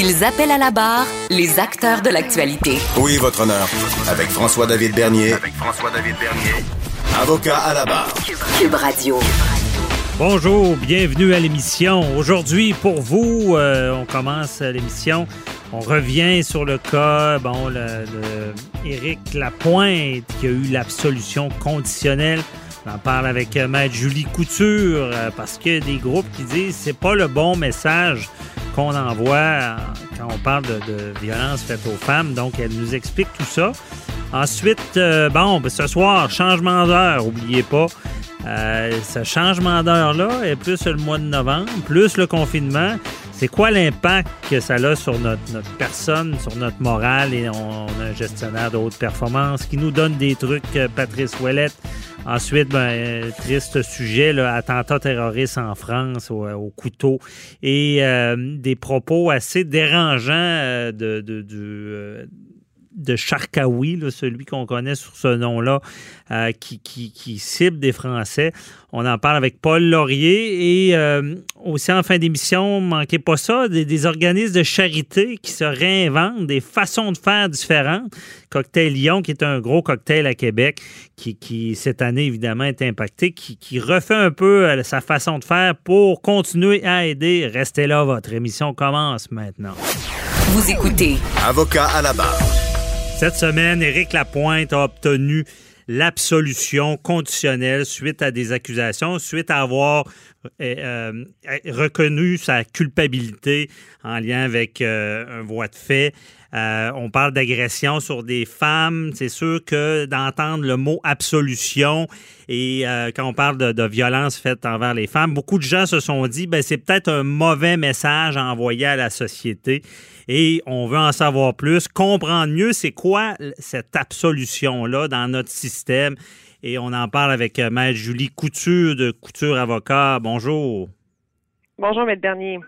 Ils appellent à la barre les acteurs de l'actualité. Oui, votre honneur. Avec François-David Bernier. Avec François-David Bernier. Avocat à la barre. Cube Radio. Bonjour, bienvenue à l'émission. Aujourd'hui, pour vous, euh, on commence l'émission. On revient sur le cas, bon, le, le Éric Lapointe qui a eu l'absolution conditionnelle. On en parle avec euh, Maître Julie Couture euh, parce qu'il y a des groupes qui disent c'est pas le bon message qu'on envoie quand on parle de, violence faite aux femmes. Donc, elle nous explique tout ça. Ensuite, euh, bon, ben, ce soir, changement d'heure, oubliez pas. Euh, ce changement d'heure-là est plus le mois de novembre, plus le confinement. C'est quoi l'impact que ça a sur notre, notre personne, sur notre morale? Et on, on a un gestionnaire de haute performance qui nous donne des trucs, euh, Patrice Ouellette. Ensuite, ben, triste sujet, là, attentat terroriste en France au, au couteau. Et euh, des propos assez dérangeants euh, de, de, euh, de Charkaoui, là, celui qu'on connaît sur ce nom-là, euh, qui, qui, qui cible des Français. On en parle avec Paul Laurier et euh, aussi en fin d'émission, manquez pas ça, des, des organismes de charité qui se réinventent, des façons de faire différentes. Cocktail Lyon, qui est un gros cocktail à Québec, qui, qui cette année évidemment est impacté, qui, qui refait un peu euh, sa façon de faire pour continuer à aider. Restez là, votre émission commence maintenant. Vous écoutez Avocat à la barre. Cette semaine, Éric Lapointe a obtenu l'absolution conditionnelle suite à des accusations, suite à avoir euh, euh, reconnu sa culpabilité en lien avec euh, un voie de fait. On parle d'agression sur des femmes. C'est sûr que d'entendre le mot absolution et quand on parle de, de violence faite envers les femmes, beaucoup de gens se sont dit ben c'est peut-être un mauvais message à envoyer à la société et on veut en savoir plus, comprendre mieux c'est quoi cette absolution-là dans notre système. Et on en parle avec euh, Maître Julie Couture de Couture Avocat. Bonjour. Bonjour, Maître Bernier.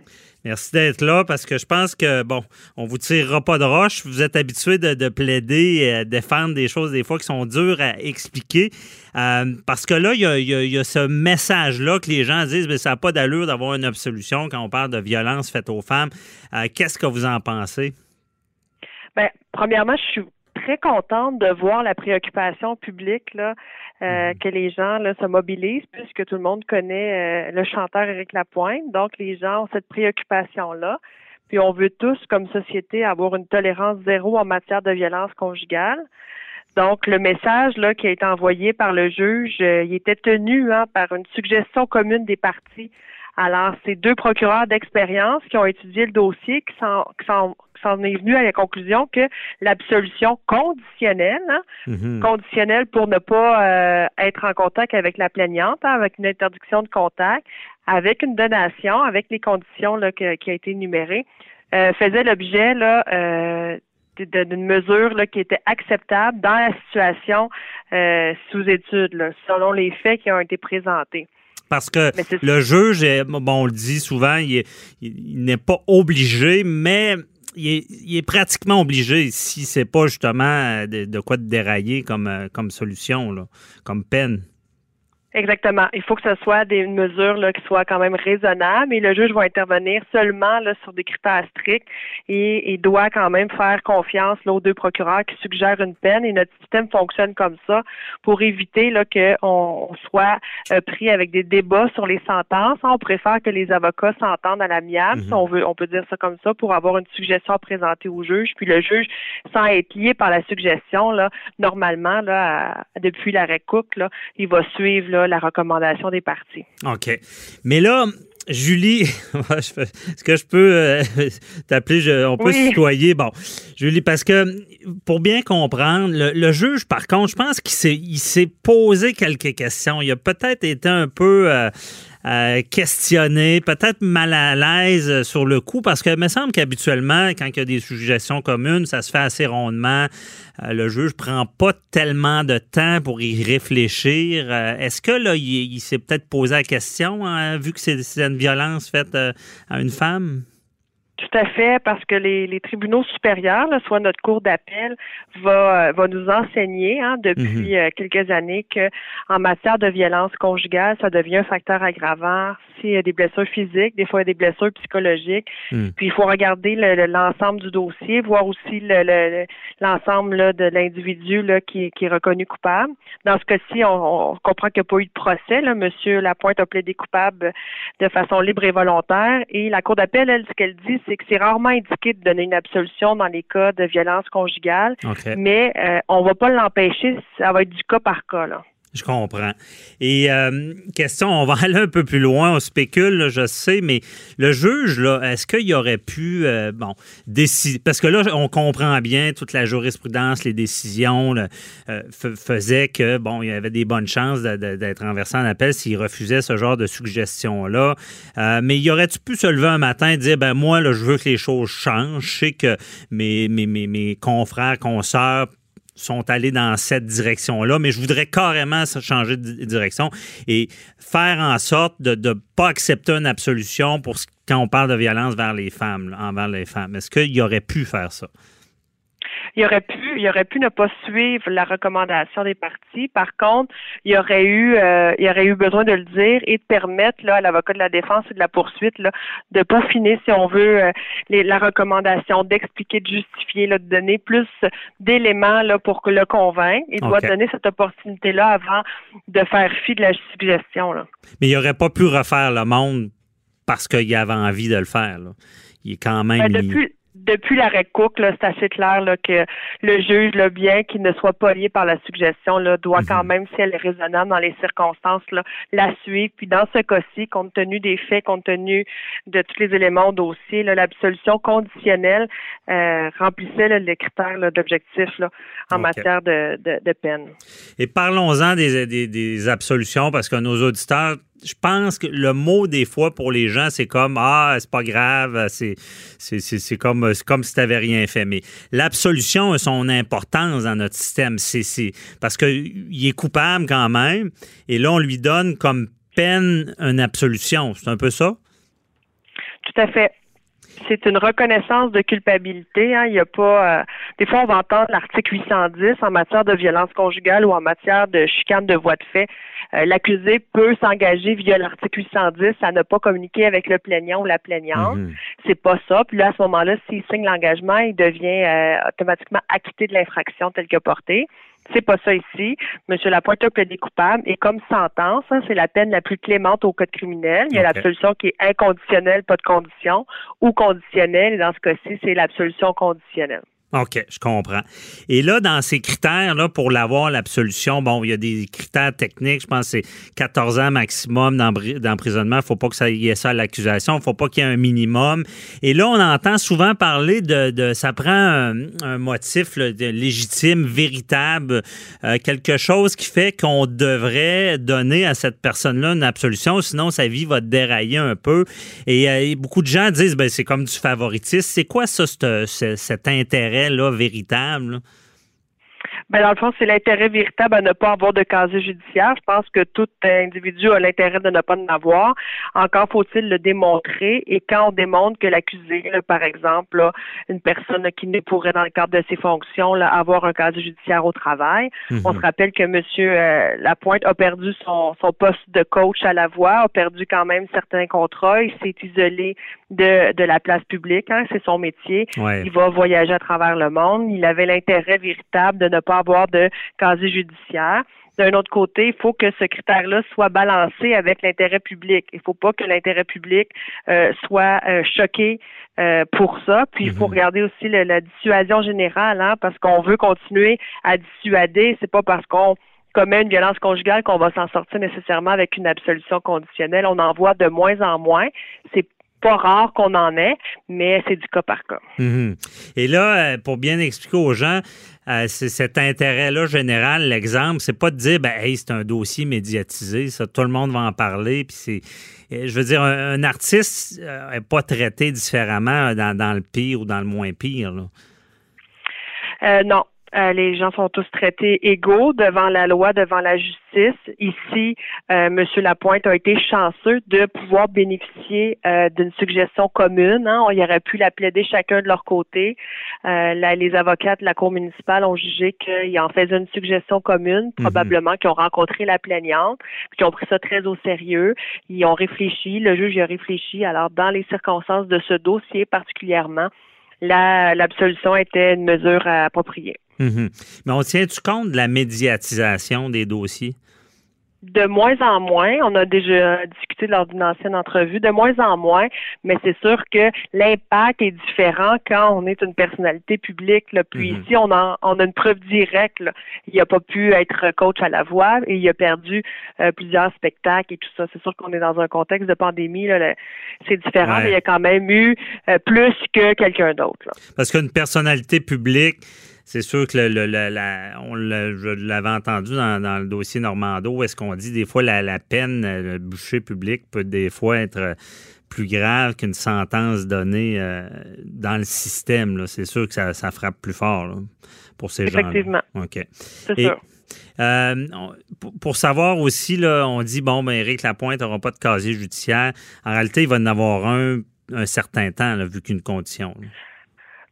Merci d'être là parce que je pense que, bon, on vous tirera pas de roche. Vous êtes habitué de, de plaider à défendre des choses des fois qui sont dures à expliquer. Euh, parce que là, il y a, ce message-là que les gens disent, mais ça n'a pas d'allure d'avoir une absolution quand on parle de violence faite aux femmes. Euh, Qu'est-ce que vous en pensez? Ben, premièrement, je suis très contente de voir la préoccupation publique là, euh, que les gens là, se mobilisent, puisque tout le monde connaît euh, le chanteur Éric Lapointe. Donc, les gens ont cette préoccupation-là. Puis, on veut tous, comme société, avoir une tolérance zéro en matière de violence conjugale. Donc, le message là, qui a été envoyé par le juge, euh, il était tenu hein, par une suggestion commune des parties. Alors, c'est deux procureurs d'expérience qui ont étudié le dossier, qui s'en, qui s'en, est venu à la conclusion que l'absolution conditionnelle, hein, Mhm. conditionnelle pour ne pas euh, être en contact avec la plaignante, hein, avec une interdiction de contact, avec une donation, avec les conditions là, que- qui a été énumérées, euh, faisait l'objet là euh, d'une mesure là, qui était acceptable dans la situation euh, sous étude, là, selon les faits qui ont été présentés. Parce que le juge, est- bon, on le dit souvent, il est- il- il n'est pas obligé, mais il est, il est pratiquement obligé si c'est pas justement de, de quoi de dérailler comme, euh, comme solution, là, comme peine. Exactement. Il faut que ce soit des mesures là, qui soient quand même raisonnables et le juge va intervenir seulement là, sur des critères stricts et il doit quand même faire confiance là, aux deux procureurs qui suggèrent une peine et notre système fonctionne comme ça pour éviter là, qu'on soit euh, pris avec des débats sur les sentences. On préfère que les avocats s'entendent à l'amiable, Mhm. si on veut, on peut dire ça comme ça, pour avoir une suggestion à présenter au juge. Puis le juge, sans être lié par la suggestion, là, normalement, là, à- depuis l'arrêt Cook, là, il va suivre là, la recommandation des parties. OK. Mais là, Julie, est-ce que je peux euh, t'appeler, on peut Oui. se tutoyer? Bon, Julie, parce que pour bien comprendre, le, le juge, par contre, je pense qu'il s'est, il s'est posé quelques questions. Il a peut-être été un peu euh, euh, questionné, peut-être mal à l'aise sur le coup, parce que me semble qu'habituellement, quand il y a des suggestions communes, ça se fait assez rondement. Euh, le juge prend pas tellement de temps pour y réfléchir. Euh, est-ce que là, il, s'est peut-être posé la question, hein, vu que c'est une violence faite à une femme? Tout à fait, parce que les, les tribunaux supérieurs, soit notre cour d'appel, va, euh, va nous enseigner hein, depuis mhm. euh, quelques années que en matière de violence conjugale, ça devient un facteur aggravant s'il y a des blessures physiques, des fois il y a des blessures psychologiques. Mhm. Puis il faut regarder l'ensemble du dossier, voir aussi l'ensemble le, de l'individu qui, qui est reconnu coupable. Dans ce cas-ci, on, on, comprend qu'il n'y a pas eu de procès. Là. Monsieur Lapointe a plaidé coupable de façon libre et volontaire. Et la cour d'appel, elle, ce qu'elle dit, c'est que c'est rarement indiqué de donner une absolution dans les cas de violence conjugale, mais euh, on va pas l'empêcher, ça va être du cas par cas. Là. Je comprends. Et euh, question, on va aller un peu plus loin, on spécule, je sais, mais le juge, là, est-ce qu'il aurait pu, euh, bon, décider, parce que là, on comprend bien toute la jurisprudence, les décisions euh, faisaient que, bon, il y avait des bonnes chances d'être renversé en appel s'il refusait ce genre de suggestions-là. mais il aurait-tu pu se lever un matin et dire, ben moi, là, je veux que les choses changent. Je sais que mes, mes, mes, mes confrères, consoeurs sont allés dans cette direction-là, mais je voudrais carrément changer de direction et faire en sorte de ne pas accepter une absolution pour quand on parle de violence vers les femmes, envers les femmes. Est-ce qu'il aurait pu faire ça? Il aurait pu, il aurait pu ne pas suivre la recommandation des parties. Par contre, il aurait eu, euh, il aurait eu besoin de le dire et de permettre là, à l'avocat de la défense et de la poursuite là, de peaufiner, si on veut, euh, la recommandation, d'expliquer, de justifier, là, de donner plus d'éléments là pour le convaincre. Il doit donner cette opportunité-là avant de faire fi de la suggestion. Là. Mais il n'aurait pas pu refaire le monde parce qu'il avait envie de le faire. Là. Il est quand même. Ben, depuis l'arrêt Cook, c'est assez clair là, que le juge, le bien qu'il ne soit pas lié par la suggestion, là, doit quand mhm. même, si elle est raisonnable dans les circonstances, là, la suivre. Puis dans ce cas-ci, compte tenu des faits, compte tenu de tous les éléments au dossier, l'absolution conditionnelle euh, remplissait les critères d'objectif en matière de, de, peine. Et parlons-en des, des, des absolutions, parce que nos auditeurs je pense que le mot des fois pour les gens, c'est comme Ah, c'est pas grave, c'est, c'est, comme, comme si tu n'avais rien fait. Mais l'absolution a son importance dans notre système. C'est, parce qu'il est coupable quand même. Et là, on lui donne comme peine une absolution. C'est un peu ça? Tout à fait c'est une reconnaissance de culpabilité. Hein. Il y a pas. Euh, des fois, on va entendre l'article 810 en matière de violence conjugale ou en matière de chicane de voie de fait. Euh, l'accusé peut s'engager via l'article 810 à ne pas communiquer avec le plaignant ou la plaignante. Mhm. C'est pas ça. Puis là, à ce moment-là, s'il signe l'engagement, il devient euh, automatiquement acquitté de l'infraction telle que portée. C'est pas ça ici. Monsieur Lapointe a plaidé coupable et comme sentence, hein, c'est la peine la plus clémente au code criminel. Il y a l'absolution qui est inconditionnelle, pas de condition, ou conditionnelle. Et dans ce cas-ci, c'est l'absolution conditionnelle. OK, je comprends. Et là, dans ces critères-là, pour l'avoir, l'absolution, bon, il y a des critères techniques. Je pense que c'est 14 ans maximum d'emprisonnement. Il ne faut pas que ça y ait ça à l'accusation. Il ne faut pas qu'il y ait un minimum. Et là, on entend souvent parler de, ça prend un, motif légitime, véritable, euh, quelque chose qui fait qu'on devrait donner à cette personne-là une absolution, sinon sa vie va dérailler un peu. Et, euh, beaucoup de gens disent, ben, c'est comme du favoritisme. C'est quoi ça, cet intérêt? Véritable? Ben, dans le fond, c'est l'intérêt véritable à ne pas avoir de casier judiciaire. Je pense que tout individu a l'intérêt de ne pas en avoir. Encore faut-il le démontrer. Et quand on démontre que l'accusé, par exemple, une personne qui ne pourrait, dans le cadre de ses fonctions, avoir un casier judiciaire au travail, mhm. on se rappelle que M. Euh, Lapointe a perdu son, poste de coach à la voix, a perdu quand même certains contrats. Il s'est isolé de, de la place publique. Hein, c'est son métier. Il va voyager à travers le monde. Il avait l'intérêt véritable de ne pas avoir de casier judiciaire. D'un autre côté, il faut que ce critère-là soit balancé avec l'intérêt public. Il ne faut pas que l'intérêt public euh, soit euh, choqué euh, pour ça. Puis il faut mhm. regarder aussi la dissuasion générale, hein, parce qu'on veut continuer à dissuader. C'est pas parce qu'on commet une violence conjugale qu'on va s'en sortir nécessairement avec une absolution conditionnelle. On en voit de moins en moins. C'est pas rare qu'on en ait, mais c'est du cas par cas. Mhm. Et là, pour bien expliquer aux gens, euh, cet intérêt-là général, l'exemple, c'est pas de dire, ben, hey, c'est un dossier médiatisé, ça, tout le monde va en parler, puis c'est. euh, Je veux dire, un, artiste n'est pas traité différemment dans, le pire ou dans le moins pire. Euh, non. Euh, les gens sont tous traités égaux devant la loi, devant la justice. Ici, euh, M. Lapointe a été chanceux de pouvoir bénéficier euh, d'une suggestion commune. Hein. On y aurait pu la plaider chacun de leur côté. Euh, la- les avocats de la Cour municipale ont jugé qu'ils en faisaient une suggestion commune, probablement qu'ils ont rencontré la plaignante, qu'ils ont pris ça très au sérieux. Ils ont réfléchi, le juge y a réfléchi. Alors, dans les circonstances de ce dossier particulièrement, la- l'absolution était une mesure appropriée. Mhm. Mais on tient-tu compte de la médiatisation des dossiers? De moins en moins, on a déjà discuté lors d'une ancienne entrevue, de moins en moins, mais c'est sûr que l'impact est différent quand on est une personnalité publique. Là. Puis Mhm. ici, on a, on a une preuve directe. là. Il n'a pas pu être coach à la voix et il a perdu euh, plusieurs spectacles et tout ça. C'est sûr qu'on est dans un contexte de pandémie. c'est différent, Ouais. mais il y a quand même eu euh, plus que quelqu'un d'autre. Parce qu'une personnalité publique, c'est sûr que le, le- la- on entendu dans, dans le dossier Normando, où est-ce qu'on dit des fois la, la peine, euh, le bûcher public peut des fois être euh, plus grave qu'une sentence donnée euh, dans le système. là. C'est sûr que ça, ça frappe plus fort là, pour ces gens-là. Effectivement. OK. C'est Et- sûr. Euh, on- pour- pour savoir aussi, là, on dit, bon, ben, Éric Lapointe n'aura pas de casier judiciaire. En réalité, il va en avoir un un certain temps, là, vu qu'une condition. là.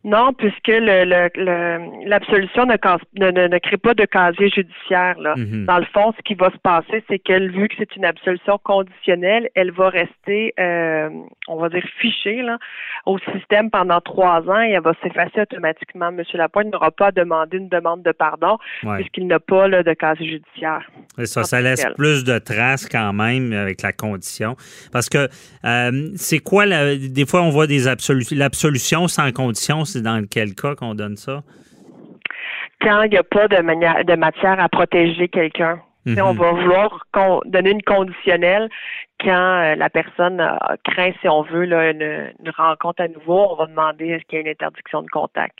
Non, puisque le, le- le- l'absolution ne, ne, crée pas de casier judiciaire. Là. Mhm. Dans le fond, ce qui va se passer, c'est qu'elle, vu que c'est une absolution conditionnelle, elle va rester, euh, on va dire, fichée là, au système pendant trois ans et elle va s'effacer automatiquement. Monsieur Lapointe n'aura pas à demander une demande de pardon Ouais. puisqu'il n'a pas là, de casier judiciaire. Ça, ça laisse plus de traces quand même avec la condition. Parce que euh, c'est quoi, la- des fois on voit des absolutions. L'absolution sans condition, c'est dans quel cas qu'on donne ça? Quand il n'y a pas de, manière, de matière à protéger quelqu'un. On Mhm. va vouloir donner une conditionnelle quand euh, la personne craint, si on veut, là, une, une rencontre à nouveau. On va demander est-ce qu'il y a une interdiction de contact.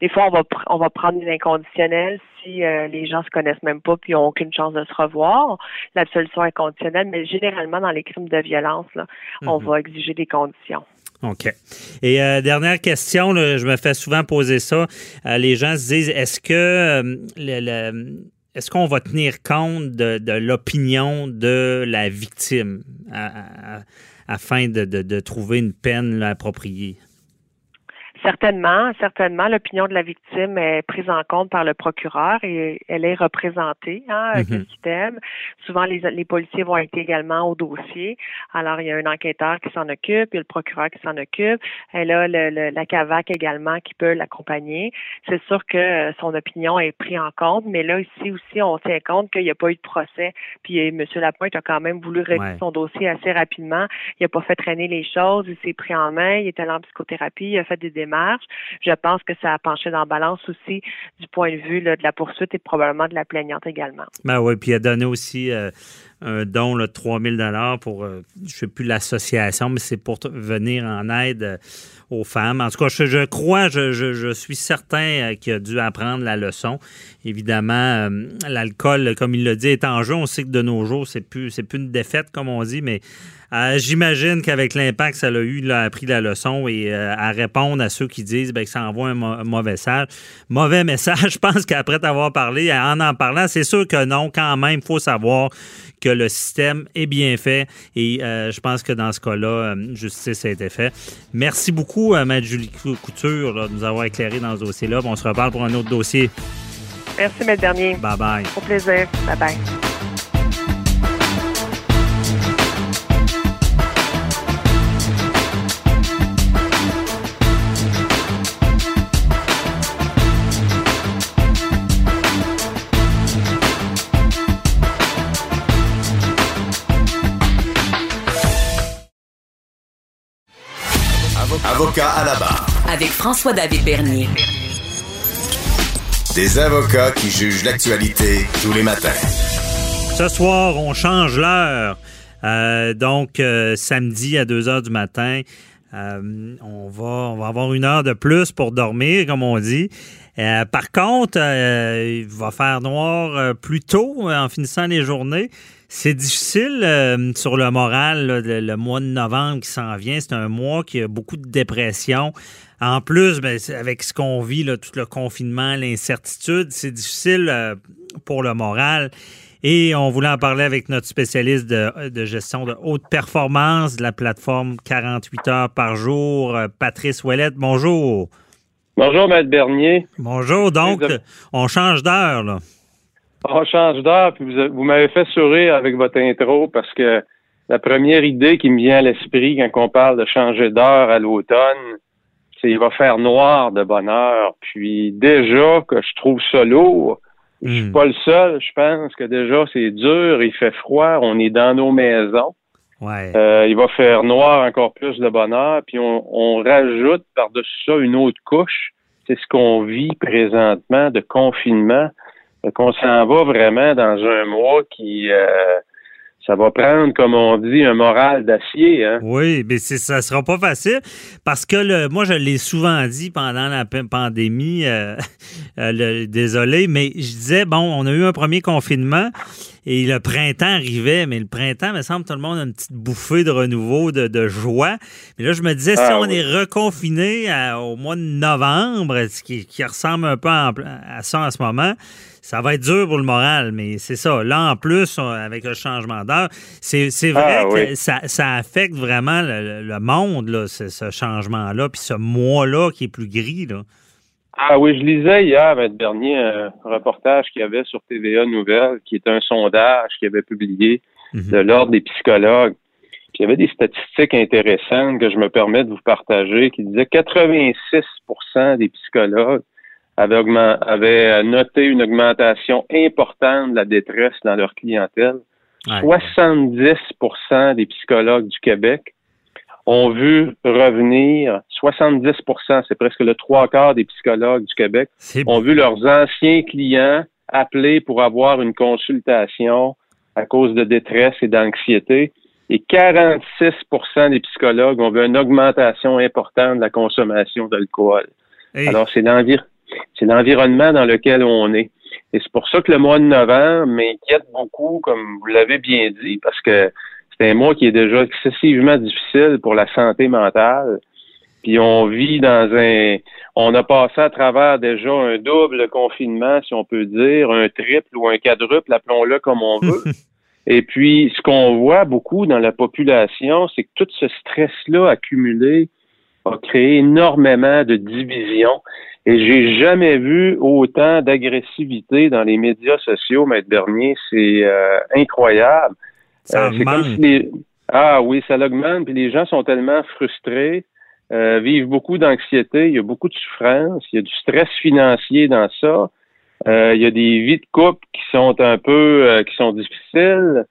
Des fois, on va pr- on va prendre une inconditionnelle si euh, les gens se connaissent même pas puis ont aucune chance de se revoir. L'absolution inconditionnelle, mais généralement dans les crimes de violence, là, on Mhm. va exiger des conditions. OK. Et euh, dernière question, là, je me fais souvent poser ça. Euh, les gens se disent est-ce que euh, le- le- est-ce qu'on va tenir compte de, l'opinion de la victime à- afin de, de- trouver une peine appropriée? Certainement, certainement, l'opinion de la victime est prise en compte par le procureur et elle est représentée hein, système. Souvent, les, les policiers vont être également au dossier. Alors, il y a un enquêteur qui s'en occupe, il y a le procureur qui s'en occupe. Elle a le, le- la CAVAC également qui peut l'accompagner. C'est sûr que euh, son opinion est prise en compte, mais là, ici aussi, on tient compte qu'il n'y a pas eu de procès. Puis, euh, M. Lapointe a quand même voulu régler Ouais. son dossier assez rapidement. Il n'a pas fait traîner les choses, il s'est pris en main, il est allé en psychothérapie, il a fait des démarches. Je pense que ça a penché dans la balance aussi du point de vue de la poursuite et probablement de la plaignante également. Ben oui, puis il a donné aussi euh, un don de 3 000 pour, euh, je ne sais plus l'association, mais c'est pour venir en aide euh, aux femmes. En tout cas, je, crois, je, suis certain euh, qu'il a dû apprendre la leçon. Évidemment, l'alcool, comme il l'a dit, est en jeu. On sait que de nos jours, c'est plus, c'est plus une défaite, comme on dit, mais j'imagine qu'avec l'impact ça a eu, il a appris la leçon et à répondre à ceux qui disent ben, que ça envoie un, un mauvais message. Mauvais message, je pense qu'après t'avoir parlé, en en parlant, c'est sûr que non, quand même, il faut savoir que le système est bien fait et euh, je pense que dans ce cas-là, euh, justice a été faite. Merci beaucoup, euh, Mme Julie Cou- Couture, là, de nous avoir éclairé dans ce dossier-là. On se reparle pour un autre dossier. Merci, M. Dernier. Bye bye. Au plaisir. Bye bye. Avocat à la barre. Avec François-David Bernier. Des avocats qui jugent l'actualité tous les matins. Ce soir, on change l'heure. Euh, donc, euh, samedi à 2 heures du matin, euh, on, va, on va avoir une heure de plus pour dormir, comme on dit. Euh, par contre, euh, il va faire noir euh, plus tôt en finissant les journées. C'est difficile sur le moral, le, mois de novembre qui s'en vient. C'est un mois qui a beaucoup de dépression. En plus, ben, avec ce qu'on vit, tout le confinement, l'incertitude, c'est difficile pour le moral. Et on voulait en parler avec notre spécialiste de, gestion de haute performance de la plateforme 48 heures par jour, Patrice Ouellette. Bonjour. Bonjour, Maître Bernier. Bonjour. Donc, on change d'heure, là. On change d'heure, puis vous, m'avez fait sourire avec votre intro parce que la première idée qui me vient à l'esprit quand on parle de changer d'heure à l'automne, c'est qu'il va faire noir de bonne heure. Puis déjà que je trouve ça lourd, je suis hmm. pas le seul, je pense que déjà c'est dur, il fait froid, on est dans nos maisons. Euh, il va faire noir encore plus de bonheur, puis on, rajoute par-dessus ça une autre couche. C'est ce qu'on vit présentement de confinement. Qu'on s'en va vraiment dans un mois qui euh, ça va prendre, comme on dit, un moral d'acier. Hein? Oui, mais ça sera pas facile parce que le, moi, je l'ai souvent dit pendant la pandémie, euh, euh, désolé, mais je disais, bon, on a eu un premier confinement et le printemps arrivait, mais le printemps, me semble, tout le monde a une petite bouffée de renouveau, de, joie. Mais là, je me disais, si ah on est reconfiné au mois de novembre, ce qui, ressemble un peu à ça en ce moment, ça va être dur pour le moral, mais c'est ça. Là, en plus, avec le changement d'heure, c'est, vrai ah, que ça, affecte vraiment le, monde, là, ce, changement-là, puis ce mois-là qui est plus gris. Là. Ah oui, je lisais hier, avec dernier, un reportage qu'il y avait sur TVA Nouvelles, qui est un sondage qu'il avait publié mhm. de l'Ordre des psychologues. il y avait des statistiques intéressantes que je me permets de vous partager qui disaient 86% des psychologues avaient, noté une augmentation importante de la détresse dans leur clientèle. 70% des psychologues du Québec ont vu revenir, 70% c'est presque le trois quarts des psychologues du Québec, ont vu leurs anciens clients appeler pour avoir une consultation à cause de détresse et d'anxiété. Et 46 des psychologues ont vu une augmentation importante de la consommation d'alcool. Alors, c'est l'environnement c'est l'environnement dans lequel on est. Et c'est pour ça que le mois de novembre m'inquiète beaucoup, comme vous l'avez bien dit, parce que c'est un mois qui est déjà excessivement difficile pour la santé mentale. Puis on vit dans un, on a passé à travers déjà un double confinement, si on peut dire, un triple ou un quadruple, appelons-le comme on veut. Et puis, ce qu'on voit beaucoup dans la population, c'est que tout ce stress-là accumulé a créé énormément de divisions. Et j'ai jamais vu autant d'agressivité dans les médias sociaux, Maître Bernier. C'est euh, incroyable. Ça euh, comme si Ah oui, ça l'augmente, puis les gens sont tellement frustrés, euh, vivent beaucoup d'anxiété, il y a beaucoup de souffrance, il y a du stress financier dans ça. il y a des vies de couple qui sont un peu qui sont difficiles.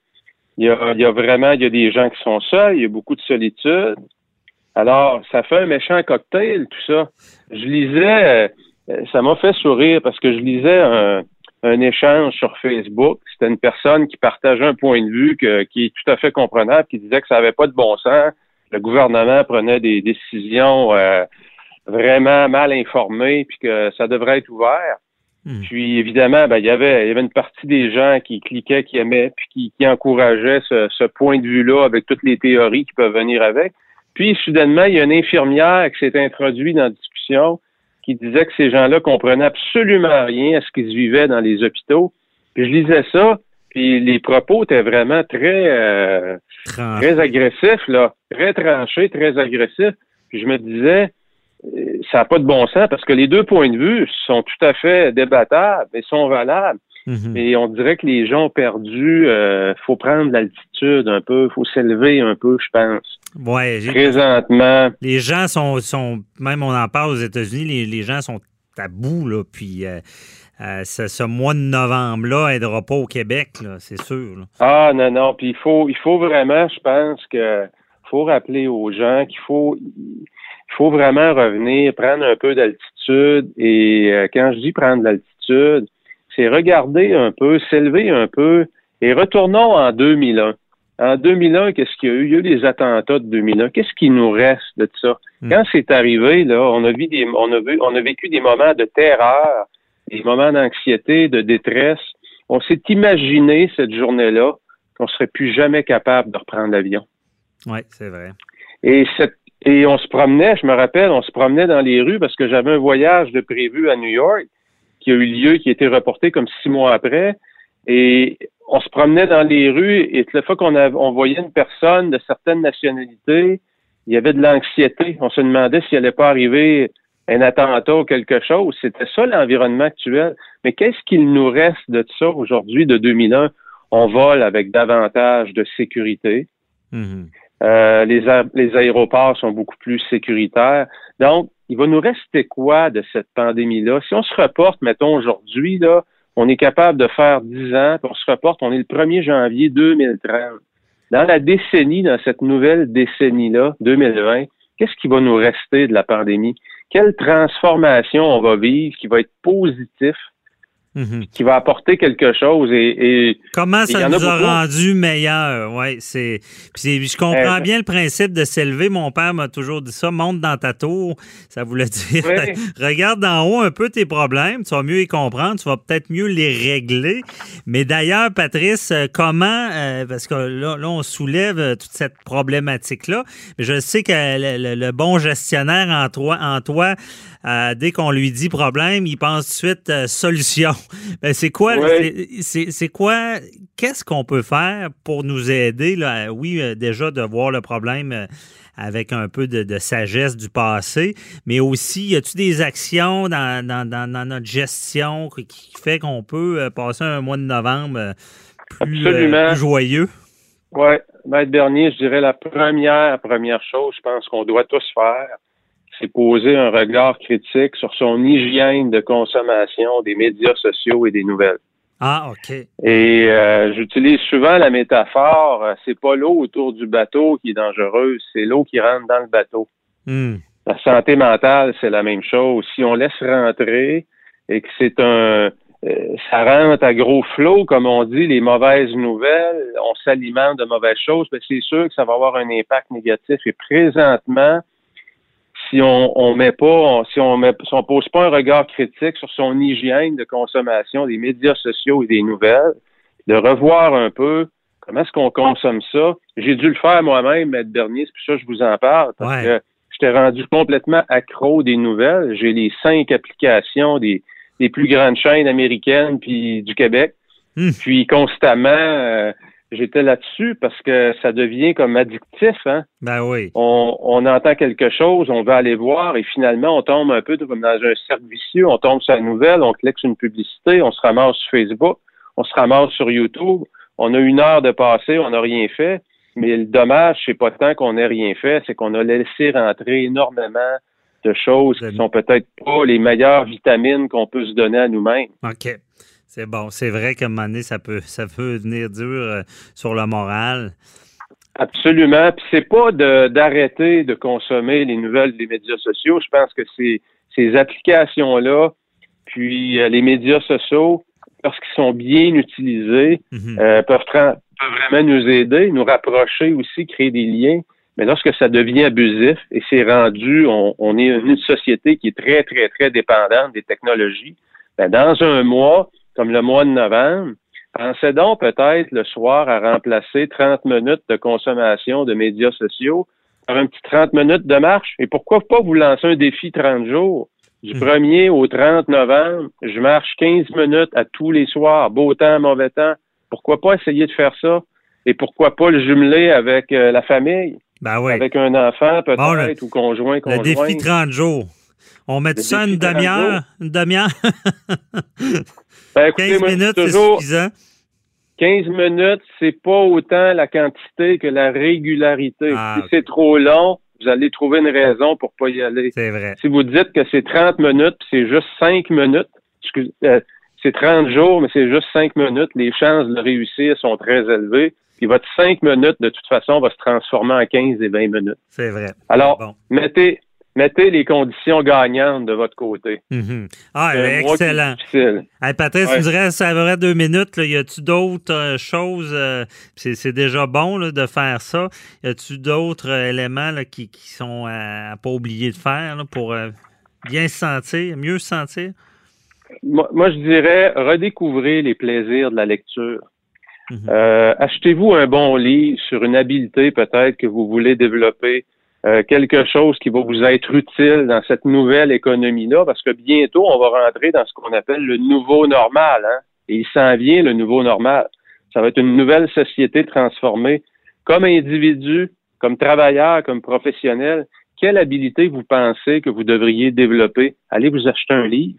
Il y, a, il y a vraiment il y a des gens qui sont seuls, il y a beaucoup de solitude. Alors, ça fait un méchant cocktail, tout ça. Je lisais, euh, ça m'a fait sourire parce que je lisais un, échange sur Facebook. C'était une personne qui partageait un point de vue qui est tout à fait comprenable, qui disait que ça n'avait pas de bon sens. Le gouvernement prenait des décisions euh, vraiment mal informées, puis que ça devrait être ouvert. Hmm. Puis évidemment, ben, il y avait il y avait une partie des gens qui cliquaient, qui aimaient, puis qui, qui encourageaient ce, ce point de vue-là avec toutes les théories qui peuvent venir avec. Puis, soudainement, il y a une infirmière qui s'est introduite dans la discussion qui disait que ces gens-là comprenaient absolument rien à ce qu'ils vivaient dans les hôpitaux. Puis je lisais ça, puis les propos étaient vraiment très euh, très agressifs, là, très tranchés, très agressifs. Puis je me disais, euh, ça n'a pas de bon sens parce que les deux points de vue sont tout à fait débattables et sont valables. Mhm. Mais on dirait que les gens ont perdu. Euh, faut prendre l'altitude un peu, faut s'élever un peu, je pense. Ouais. Présentement. Les gens sont, sont, même on en parle aux États-Unis, les, gens sont à bout là. Puis euh, euh, ce, mois de novembre-là aidera pas au Québec, c'est sûr. Ah non non. Puis il faut, il faut vraiment, je pense que faut rappeler aux gens qu'il faut, il faut vraiment revenir, prendre un peu d'altitude. Et quand je dis prendre de l'altitude c'est regarder un peu, s'élever un peu et retournons en 2001. En 2001, qu'est-ce qu'il y a eu? Il y a eu les attentats de 2001. Qu'est-ce qui nous reste de ça? Hmm. Quand c'est arrivé, là, on a, vu des, on, a vu, on a vécu des moments de terreur, des moments d'anxiété, de détresse. On s'est imaginé cette journée-là qu'on serait plus jamais capable de reprendre l'avion. Oui, c'est vrai. Et, cette, et on se promenait, je me rappelle, on se promenait dans les rues parce que j'avais un voyage de prévu à New York qui a eu lieu, qui a été reporté comme six mois après. Et on se promenait dans les rues et toute la fois qu'on on voyait une personne de certaines nationalités, il y avait de l'anxiété. On se demandait s'il allait pas arriver un attentat ou quelque chose. C'était ça l'environnement actuel. Mais qu'est-ce qu'il nous reste de ça aujourd'hui, de 2001? On vole avec davantage de sécurité. Mm-hmm. Euh, les, les aéroports sont beaucoup plus sécuritaires. Donc, il va nous rester quoi de cette pandémie-là? Si on se reporte, mettons, aujourd'hui, là, on est capable de faire 10 ans, puis on se reporte, on est le 1er janvier 2030. Dans la décennie, dans cette nouvelle décennie-là, 2020, qu'est-ce qui va nous rester de la pandémie? Quelle transformation on va vivre qui va être positif Mhm. qui va apporter quelque chose. Et, Comment ça nous a, rendu meilleurs? Oui, c'est. je comprends euh, bien le principe de s'élever. Mon père m'a toujours dit ça. Monte dans ta tour. Ça voulait dire regarde d'en haut un peu tes problèmes. Tu vas mieux y comprendre. Tu vas peut-être mieux les régler. Mais d'ailleurs, Patrice, euh, comment euh, parce que là, on soulève toute cette problématique-là. Mais je sais que le, bon gestionnaire en toi, en toi dès qu'on lui dit problème, il pense tout de suite solution. Ben, c'est quoi, c'est quoi, qu'est-ce qu'on peut faire pour nous aider, là, oui, euh, déjà de voir le problème euh, avec un peu de, sagesse du passé, mais aussi, y a-t-il des actions dans, notre gestion qui fait qu'on peut euh, passer un mois de novembre plus, joyeux? Oui, Maître Bernier, je dirais la première, première chose, je pense qu'on doit tous faire, c'est poser un regard critique sur son hygiène de consommation des médias sociaux et des nouvelles. Ah, OK. Et euh, j'utilise souvent la métaphore, euh, c'est pas l'eau autour du bateau qui est dangereuse, c'est l'eau qui rentre dans le bateau. Hmm. La santé mentale, c'est la même chose. Si on laisse rentrer et que c'est un euh, ça rentre à gros flot, comme on dit, les mauvaises nouvelles, on s'alimente de mauvaises choses, mais c'est sûr que ça va avoir un impact négatif. Et présentement, si on, on met pas, si on met, si on pose pas un regard critique sur son hygiène de consommation des médias sociaux et des nouvelles, de revoir un peu comment est-ce qu'on consomme ça. J'ai dû le faire moi-même, Maître Bernier, c'est pour ça que je vous en parle, parce que j'étais rendu complètement accro des nouvelles. J'ai les cinq applications des, des plus grandes chaînes américaines puis du Québec. Hmm. Puis constamment, euh, j'étais là-dessus parce que ça devient comme addictif. Hein? Ben oui. On, on, entend quelque chose, on va aller voir et finalement, on tombe un peu comme dans un cercle vicieux. On tombe sur la nouvelle, on clique sur une publicité, on se ramasse sur Facebook, on se ramasse sur YouTube. On a une heure de passé, on n'a rien fait. Mais le dommage, c'est pas tant qu'on n'ait rien fait, c'est qu'on a laissé rentrer énormément de choses qui sont peut-être pas les meilleures vitamines qu'on peut se donner à nous-mêmes. OK. C'est bon. C'est vrai qu'à un moment donné, ça peut, ça peut venir dur euh, sur le moral. Absolument. Puis c'est pas d'arrêter de, consommer les nouvelles des médias sociaux. Je pense que ces, ces applications-là, puis euh, les médias sociaux, lorsqu'ils sont bien utilisés, mhm. euh, peuvent, peuvent, vraiment nous aider, nous rapprocher aussi, créer des liens. Mais lorsque ça devient abusif et c'est rendu, on, on, est une société qui est très, très, très dépendante des technologies, ben dans un mois, comme le mois de novembre, pensez donc peut-être le soir à remplacer 30 minutes de consommation de médias sociaux par un petit 30 minutes de marche. Et pourquoi pas vous lancer un défi 30 jours? Du 1er hmm. au 30 novembre, je marche 15 minutes à tous les soirs, beau temps, mauvais temps. Pourquoi pas essayer de faire ça? Et pourquoi pas le jumeler avec euh, la famille? Ben oui. Avec un enfant peut-être ou conjoint, conjoint. Le défi 30 jours. On met ça une demi-heure? Une demi-heure? 15 ben, minutes, c'est suffisant. 15 minutes, c'est pas autant la quantité que la régularité. Ah, si c'est trop long, vous allez trouver une raison pour pas y aller. C'est vrai. Si vous dites que c'est 30 minutes, c'est juste 5 minutes, euh, c'est 30 jours, mais c'est juste 5 minutes, les chances de réussir sont très élevées. Puis votre 5 minutes, de toute façon, va se transformer en 15 et 20 minutes. C'est vrai. Alors, mettez, mettez les conditions gagnantes de votre côté. Mhm. Ah, excellent. Patrice, tu me dirais, ça vrai deux minutes. Là. Y a-tu d'autres euh, choses? Euh, c'est déjà bon de faire ça. Y a-tu d'autres euh, éléments qui, sont à, pas oublier de faire pour bien se sentir, mieux se sentir? Moi, moi, je dirais redécouvrez les plaisirs de la lecture. Mhm. Achetez-vous un bon livre sur une habileté peut-être que vous voulez développer euh, quelque chose qui va vous être utile dans cette nouvelle économie-là, parce que bientôt, on va rentrer dans ce qu'on appelle le nouveau normal. Hein? Et il s'en vient, le nouveau normal. Ça va être une nouvelle société transformée. Comme individu, comme travailleur, comme professionnel, quelle habilité vous pensez que vous devriez développer? Allez vous acheter un livre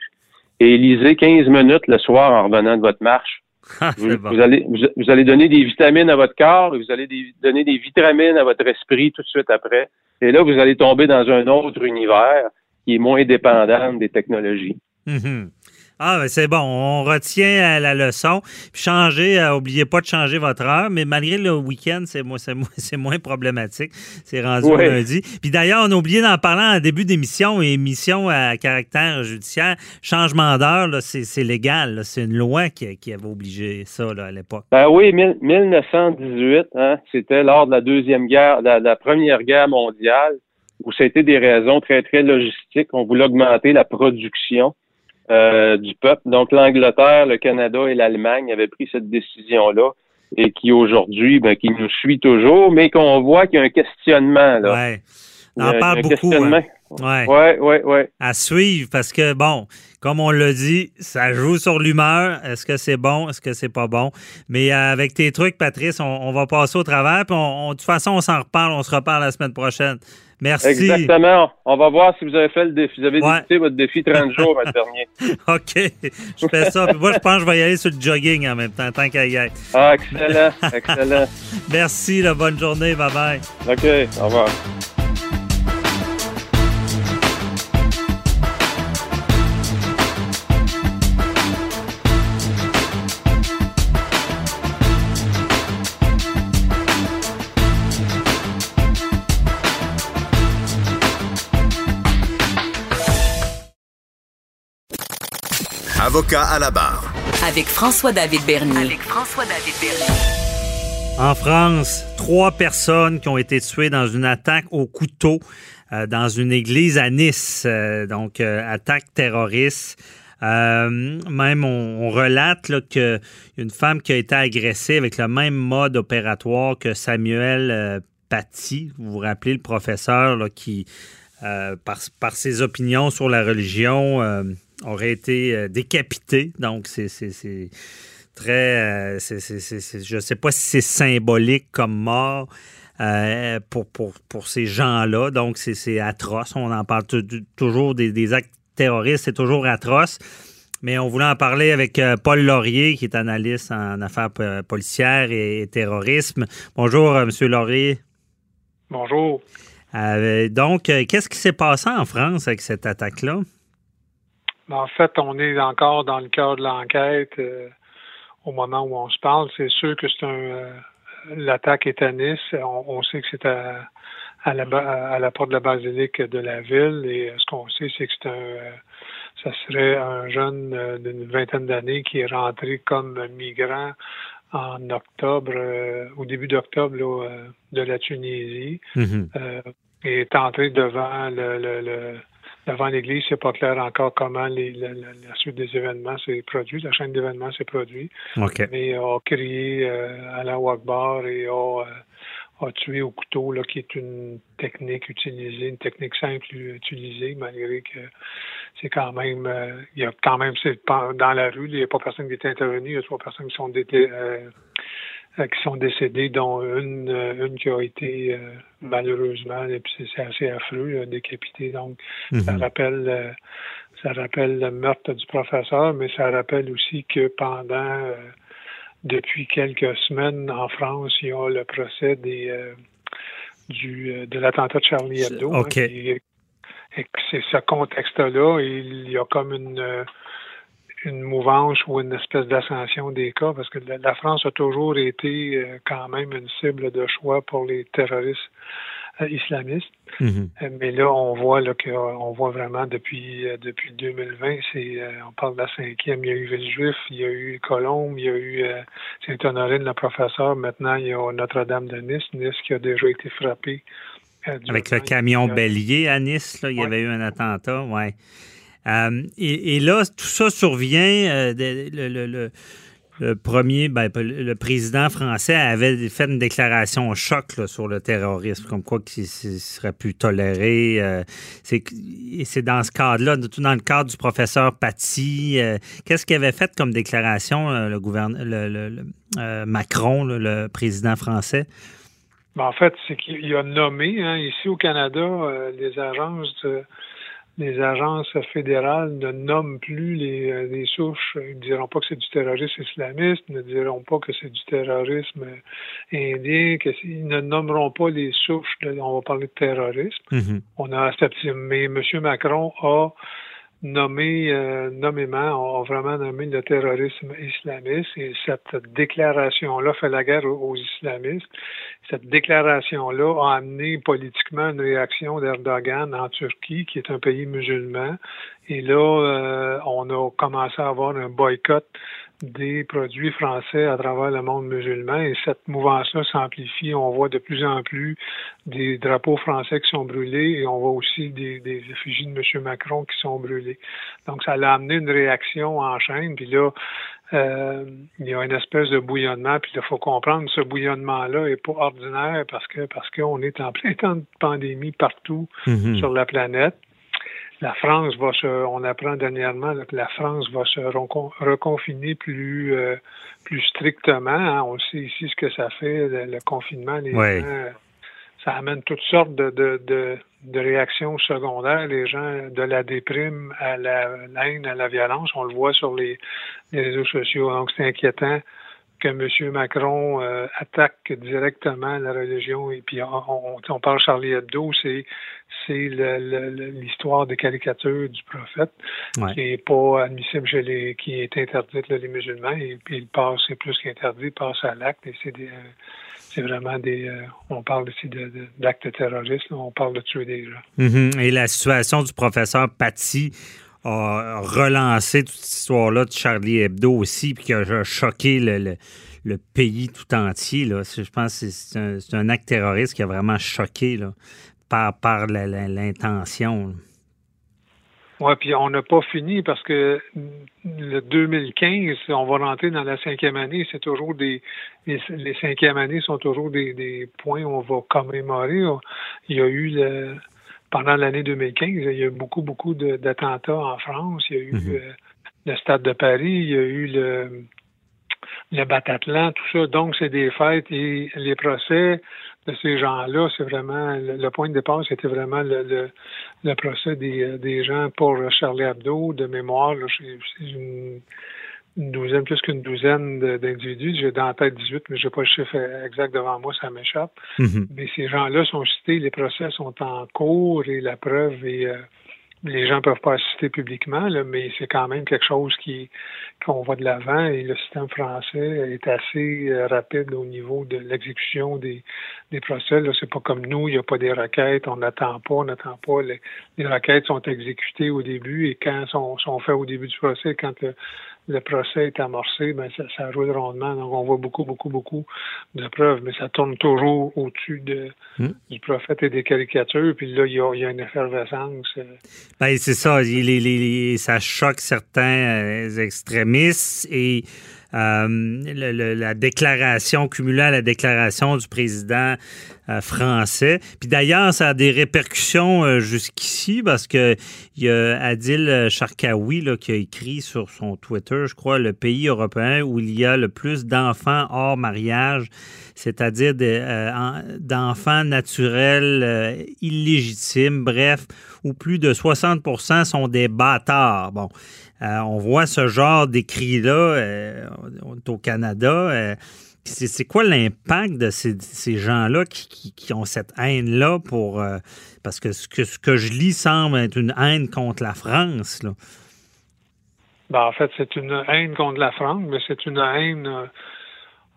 et lisez 15 minutes le soir en revenant de votre marche. Ah, vous, allez, vous, allez donner des vitamines à votre corps et vous allez donner des vitamines à votre esprit tout de suite après. Et là, vous allez tomber dans un autre univers qui est moins dépendant des technologies. Mhm. Ah, ben c'est bon, on retient la leçon. Puis changer, euh, oubliez pas de changer votre heure, mais malgré le week-end, c'est moins, c'est moins problématique. C'est rendu lundi. Puis d'ailleurs, on a oublié d'en parler en début d'émission, émission à caractère judiciaire. Changement d'heure, c'est légal. C'est une loi qui, avait obligé ça à l'époque. Ben oui, 1918, hein, c'était lors de la deuxième guerre, de la première guerre mondiale, où c'était des raisons très, très logistiques. On voulait augmenter la production. Euh, du peuple. Donc l'Angleterre, le Canada et l'Allemagne avaient pris cette décision-là et qui aujourd'hui, ben, qui nous suit toujours, mais qu'on voit qu'il y a un questionnement. Là. Ouais. On en parle beaucoup. Hein. Ouais. ouais, ouais, ouais. À suivre parce que, bon, comme on l'a dit, ça joue sur l'humeur. Est-ce que c'est bon? Est-ce que c'est pas bon? Mais euh, avec tes trucs, Patrice, on, va passer au travers. Puis de toute façon, on s'en reparle. On se reparle la semaine prochaine. Merci. Exactement. On va voir si vous avez fait le défi. Vous avez ouais. votre défi 30 jours le dernier. OK. Je fais ça. moi, je pense que je vais y aller sur le jogging en même temps, tant qu'à y être. Ah, excellent. excellent. Merci. La bonne journée. Bye-bye. OK. Au revoir. Avocat à la barre. Avec François-David Bernier. Avec François-David Bernier. En France, trois personnes qui ont été tuées dans une attaque au couteau euh, dans une église à Nice. Euh, donc, euh, attaque terroriste. même on, relate qu'une une femme qui a été agressée avec le même mode opératoire que Samuel Paty. Vous vous rappelez le professeur qui, par, par, ses opinions sur la religion, aurait été euh, décapité. Donc, c'est très. Euh, je ne sais pas si c'est symbolique comme mort. Euh, pour, pour, ces gens-là. Donc, c'est atroce. On en parle toujours des, actes terroristes, c'est toujours atroce. Mais on voulait en parler avec Paul Laurier, qui est analyste en affaires policières et, terrorisme. Bonjour, M. Laurier. Bonjour. donc, qu'est-ce qui s'est passé en France avec cette attaque-là? Ben, en fait, on est encore dans le cœur de l'enquête euh, au moment où on se parle. C'est sûr que c'est un euh, l'attaque est à Nice. On, sait que c'est à, à, la, à la porte de la basilique de la ville. Et euh, ce qu'on sait, c'est que c'est un ça serait un jeune d'une vingtaine d'années qui est rentré comme migrant en octobre, au début d'octobre de la Tunisie, mm-hmm. et est entré devant le, le devant l'Église, c'est pas clair encore comment les, la, suite des événements s'est produite, la chaîne d'événements s'est produite. Mais a crié euh, à la Wakbar et a, euh, a, tué au couteau, là, qui est une technique utilisée, une technique simple utilisée, malgré que c'est quand même, euh, il y a quand même, c'est dans la rue, il n'y a pas personne qui est intervenu, il y a trois personnes qui sont détenues euh, qui sont décédés, dont une, euh, une qui a été euh, malheureusement, et puis c'est assez affreux, décapité. Donc, ça mhm. rappelle ça rappelle le meurtre du professeur, mais ça rappelle aussi que pendant depuis quelques semaines en France, il y a le procès des du de l'attentat de Charlie Hebdo. Hein, et c'est ce contexte-là, il y a comme une une mouvance ou une espèce d'ascension des cas, parce que la France a toujours été euh, quand même une cible de choix pour les terroristes islamistes. Mhm. mais là, on voit là qu'on voit vraiment depuis depuis 2020, c'est on parle de la cinquième. Il y a eu Villejuif, il y a eu Colombe, il y a eu Saint-Honorine, le professeur. Maintenant, il y a Notre-Dame de Nice, Nice qui a déjà été frappé. Avec le camion bélier à Nice, là, il y avait eu un attentat, ouais. Euh, et, là, tout ça survient. Euh, le, premier, ben, le président français avait fait une déclaration au choc sur le terrorisme, comme quoi qu'il serait plus toléré. Euh, et c'est dans ce cadre-là, tout dans le cadre du professeur Paty. Qu'est-ce qu'il avait fait comme déclaration, le, le Macron, le président français? Ben, en fait, c'est qu'il a nommé hein, ici au Canada les agences de les agences fédérales ne nomment plus les, euh, les souches. Ils ne diront pas que c'est du terrorisme islamiste, ne diront pas que c'est du terrorisme indien, qu'ils ne nommeront pas les souches. on va parler de terrorisme. Mm-hmm. On a mais M. Macron a nommé euh, nommément, a vraiment nommé le terrorisme islamiste et cette déclaration-là fait la guerre aux, islamistes. Cette déclaration-là a amené politiquement une réaction d'Erdogan en Turquie, qui est un pays musulman. Et là, euh, on a commencé à avoir un boycott des produits français à travers le monde musulman et cette mouvance-là s'amplifie. On voit de plus en plus des drapeaux français qui sont brûlés et on voit aussi des, des effigies de M. Macron qui sont brûlés. Donc ça a amené une réaction en chaîne. Puis là, euh, il y a une espèce de bouillonnement. Puis il faut comprendre ce bouillonnement-là est pas ordinaire parce que parce qu'on est en plein temps de pandémie partout mm-hmm. sur la planète la France va se, on apprend dernièrement que la France va se reconfiner plus euh, plus strictement. Hein. On sait ici ce que ça fait, le, confinement. Les gens, ça amène toutes sortes de, de, de, réactions secondaires. Les gens, de la déprime à la haine, à la violence, on le voit sur les, les réseaux sociaux. Donc c'est inquiétant que M. Macron euh, attaque directement la religion et puis on, on, parle Charlie Hebdo, c'est c'est l'histoire des caricatures du prophète qui est pas admissible chez les qui est interdite les musulmans et puis il passe c'est plus qu'interdit, il passe à l'acte et c'est des euh, c'est vraiment des euh, on parle ici d'actes de, terroristes, on parle de tuer des gens. Mm-hmm. Et la situation du professeur Paty a relancé toute cette histoire-là de Charlie Hebdo aussi, puis qui a choqué le, le, pays tout entier. Là. Je pense que c'est un, acte terroriste qui a vraiment choqué là, par, par l'intention. Oui, puis on n'a pas fini parce que le 2015, on va rentrer dans la cinquième année, c'est toujours des les, les cinquièmes années sont toujours des, des points où on va commémorer. Il y a eu le, pendant l'année 2015, il y a eu beaucoup, beaucoup d'attentats en France. Il y a eu mhm. euh, le Stade de Paris, il y a eu le, le Bataclan, tout ça. Donc, c'est des fêtes et les procès de ces gens-là, c'est vraiment le, point de départ, c'était vraiment le, le, procès des, des gens pour Charlie Hebdo de mémoire. C'est une, une douzaine, plus qu'une douzaine d'individus. J'ai dans la tête 18, mais je n'ai pas le chiffre exact devant moi, ça m'échappe. Mhm. Mais ces gens-là sont cités, les procès sont en cours et la preuve est, euh, les gens peuvent pas assister publiquement, là, mais c'est quand même quelque chose qui qu'on va de l'avant et le système français est assez euh, rapide au niveau de l'exécution des, des procès. Là, c'est pas comme nous, il n'y a pas des requêtes, on n'attend pas, on n'attend pas. Les, les, requêtes sont exécutées au début et quand sont, sont faites au début du procès, quand le, le procès est amorcé, ben ça, ça roule rondement. Donc, on voit beaucoup, beaucoup, beaucoup de preuves, mais ça tourne toujours au-dessus de, hmm. du prophète et des caricatures. Puis là, il y a, il y a une effervescence. Euh. Ben, c'est ça. ça choque certains euh, extrémistes et euh, la déclaration, cumulée à la déclaration du président euh, français. Puis d'ailleurs, ça a des répercussions euh, jusqu'ici parce que il y a Adil Sharkawi qui a écrit sur son Twitter, je crois, le pays européen où il y a le plus d'enfants hors mariage, c'est-à-dire d'enfants naturels illégitimes, bref, où plus de 60% sont des bâtards. Bon. Euh, on voit ce genre d'écrit-là euh, au Canada. Euh, c'est quoi l'impact de ces, gens-là qui, ont cette haine-là pour. parce que ce, que ce que je lis semble être une haine contre la France. Là. Ben, en fait, c'est une haine contre la France, mais c'est une haine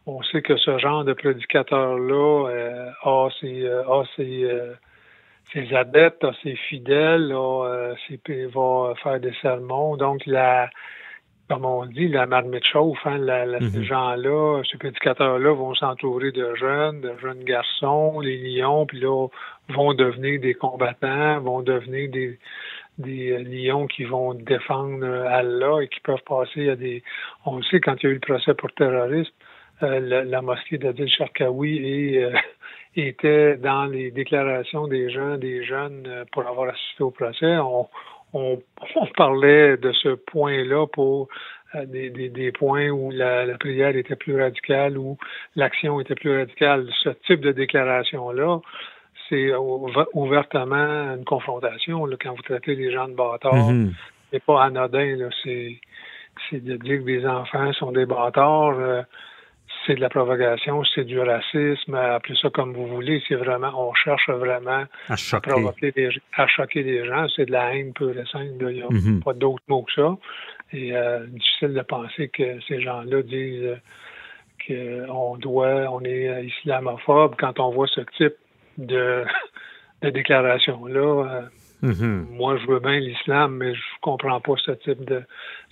on sait que ce genre de prédicateur-là a ses, a ses, ses adeptes, a ses fidèles, a, ses, va faire des sermons. Donc, la, comme on dit, la marmite chauffe. Hein, la, la, Ces mhm. gens-là, ces prédicateurs-là vont s'entourer de jeunes, de jeunes garçons, les lions, puis là, vont devenir des combattants, vont devenir des, des lions qui vont défendre Allah et qui peuvent passer à des... On sait, quand il y a eu le procès pour terrorisme, euh, la, la, mosquée d'Adil Sharkawi et, euh, était dans les déclarations des gens, des jeunes euh, pour avoir assisté au procès. On, on, on parlait de ce point-là pour des, des, des, points où la, la, prière était plus radicale, où l'action était plus radicale. Ce type de déclaration-là, c'est ouvertement une confrontation là, quand vous traitez les gens de bâtards. Mm-hmm. C'est pas anodin. C'est, de dire que des enfants sont des bâtards c'est de la provocation, c'est du racisme, appelez ça comme vous voulez. C'est vraiment, on cherche vraiment à, choquer. provoquer des, à choquer les gens. C'est de la haine pure et simple. Il n'y a mhm. pas d'autre mot que ça. Et euh, difficile de penser que ces gens-là disent qu'on doit, on est islamophobe quand on voit ce type de, de déclaration-là. Euh, mhm. Moi, je veux bien l'islam, mais je comprends pas ce type de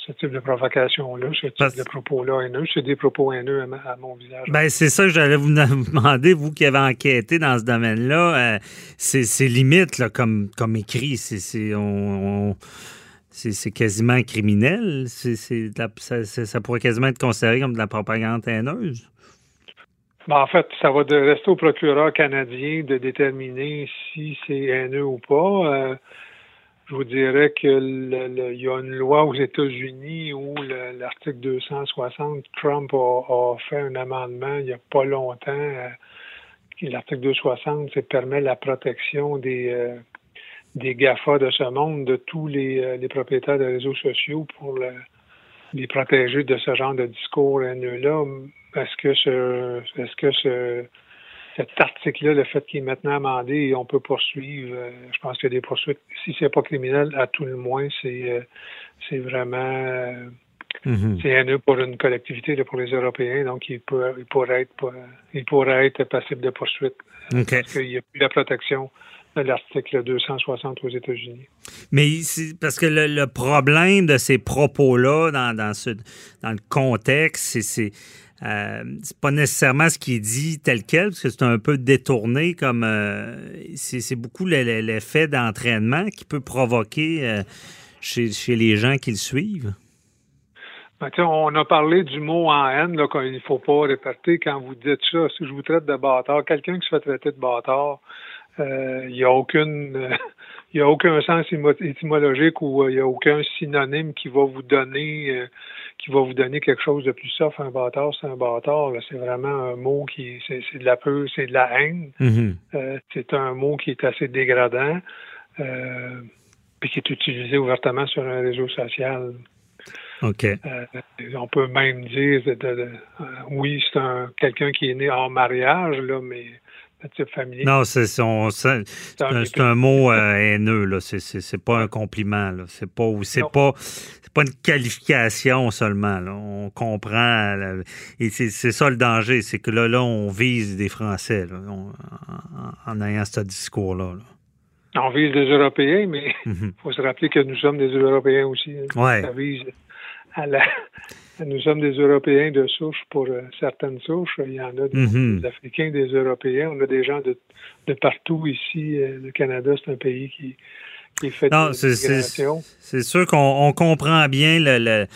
ce type de provocation-là, ce type de propos-là haineux. C'est des propos haineux à, mon visage. Ben, c'est ça que j'allais vous demander, vous qui avez enquêté dans ce domaine-là. Euh, c'est limite là, comme, comme écrit. C'est on, quasiment criminel. ça, ça, pourrait quasiment être considéré comme de la propagande haineuse. Ben, en fait, ça va de rester au procureur canadien de déterminer si c'est haineux ou pas. Euh, je vous dirais que il y a une loi aux États-Unis où l'article 260, Trump a, fait un amendement il n'y a pas longtemps. Euh, l'article 260, c'est permet la protection des euh, des GAFA de ce monde, de tous les, euh, les propriétaires de réseaux sociaux pour les protéger de ce genre de discours haineux-là. Est-ce que ce est-ce que ce cet article-là, le fait qu'il est maintenant amendé et on peut poursuivre, euh, je pense qu'il y a des poursuites. Si c'est pas criminel, à tout le moins, c'est euh, c'est vraiment euh, mm-hmm. c'est haineux pour une collectivité, pour les Européens, donc il, peut, il pourrait être il pourrait être passible de poursuite. Parce qu'il n'y a plus la protection de l'article 260 aux États-Unis. Mais parce que le, problème de ces propos-là dans, dans, ce, dans le contexte, c'est euh, c'est pas nécessairement ce qui est dit tel quel, parce que c'est un peu détourné, comme euh, c'est beaucoup l'effet d'entraînement qui peut provoquer euh, chez, les gens qui le suivent. Ben, on a parlé du mot en haine, qu'il ne faut pas répéter quand vous dites ça. Si je vous traite de bâtard, quelqu'un qui se fait traiter de bâtard, il n'y a aucune il n'y a aucun sens étymologique ou il n'y a aucun synonyme qui va vous donner qui va vous donner quelque chose de plus soft. Un bâtard, c'est un bâtard. C'est vraiment un mot qui c'est, de la peur, c'est de la haine. Mm-hmm. Euh, c'est un mot qui est assez dégradant, euh, puis qui est utilisé ouvertement sur un réseau social. OK. Euh, on peut même dire, oui, c'est un quelqu'un qui est né hors mariage, là, mais non, c'est un, mot euh, haineux, là. C'est pas un compliment, là. C'est pas, c'est pas, pas une qualification seulement, On comprend, et c'est ça le danger, c'est que là, là, on vise des Français, en, ayant ce discours-là. On vise des Européens, mais il mhm. faut se rappeler que nous sommes des Européens aussi. Hein. Ça vise à la, nous sommes des Européens de souche pour euh, certaines souches. Il y en a des, mhm. Africains, des Européens. On a des gens de, de partout ici. Euh, le Canada, c'est un pays qui, qui fait non, C'est sûr qu'on comprend bien le,